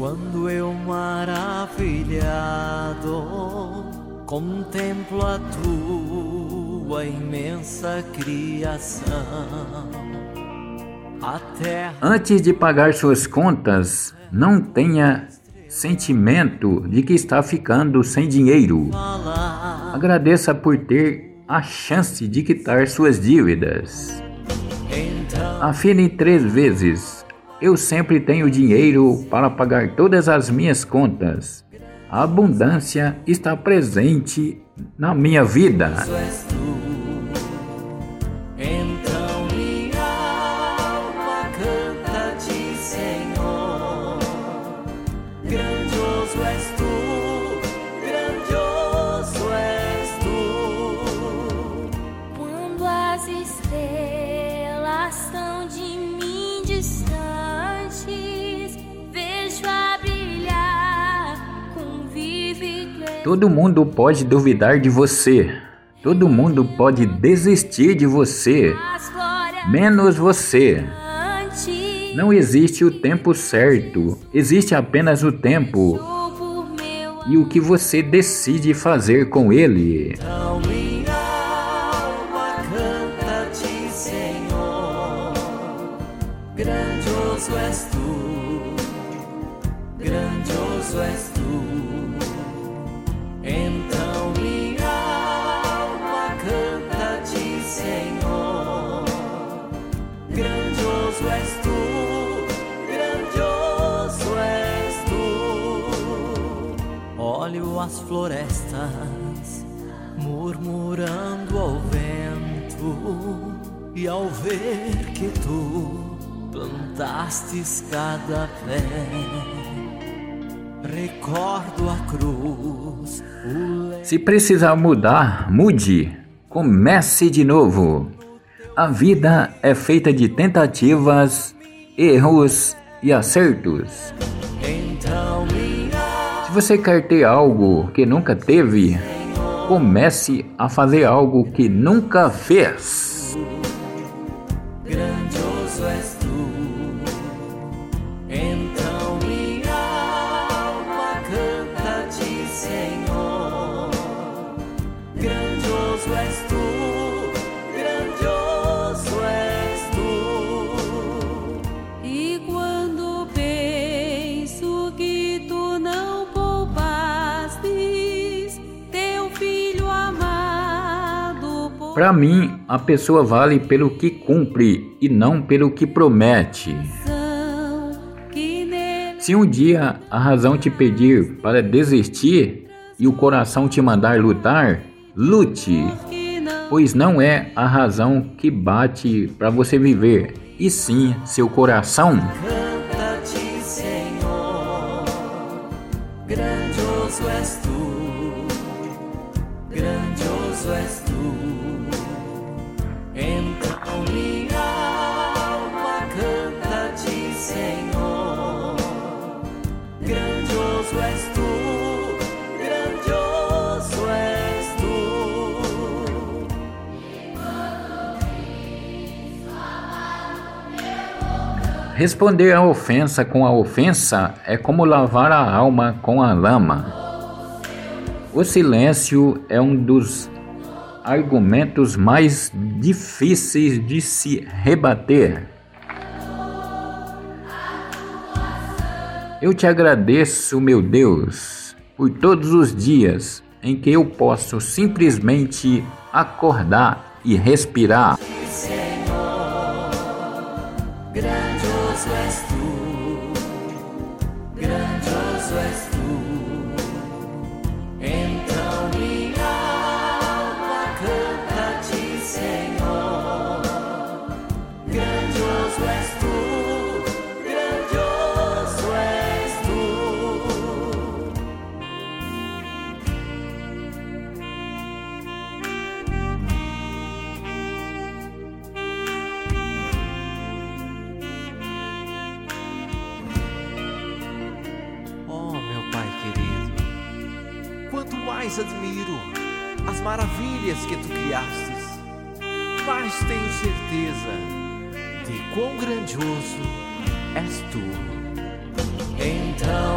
Quando eu maravilhado contemplo a tua imensa criação. Antes de pagar suas contas, não tenha sentimento de que está ficando sem dinheiro. Agradeça por ter a chance de quitar suas dívidas. Afine três vezes. Eu sempre tenho dinheiro para pagar todas as minhas contas. A abundância está presente na minha vida. Todo mundo pode duvidar de você. Todo mundo pode desistir de você, menos você. Não existe o tempo certo, existe apenas o tempo e o que você decide fazer com ele. Grandioso és tu, grandioso és tu. As florestas murmurando ao vento e ao ver que tu plantastes cada pé. Recordo a cruz se precisar mudar mude. Comece de novo. A vida é feita de tentativas erros e acertos se você quer ter algo que nunca teve, comece a fazer algo que nunca fez. Para mim, a pessoa vale pelo que cumpre e não pelo que promete. Se um dia a razão te pedir para desistir e o coração te mandar lutar, lute, pois não é a razão que bate para você viver, e sim seu coração. Grandioso és tu, grandioso és tu. Responder à ofensa com a ofensa é como lavar a alma com a lama. O silêncio é um dos argumentos mais difíceis de se rebater. Eu te agradeço, meu Deus, por todos os dias em que eu posso simplesmente acordar e respirar. through. Mais admiro as maravilhas que tu criastes, mais tenho certeza de quão grandioso és tu. Então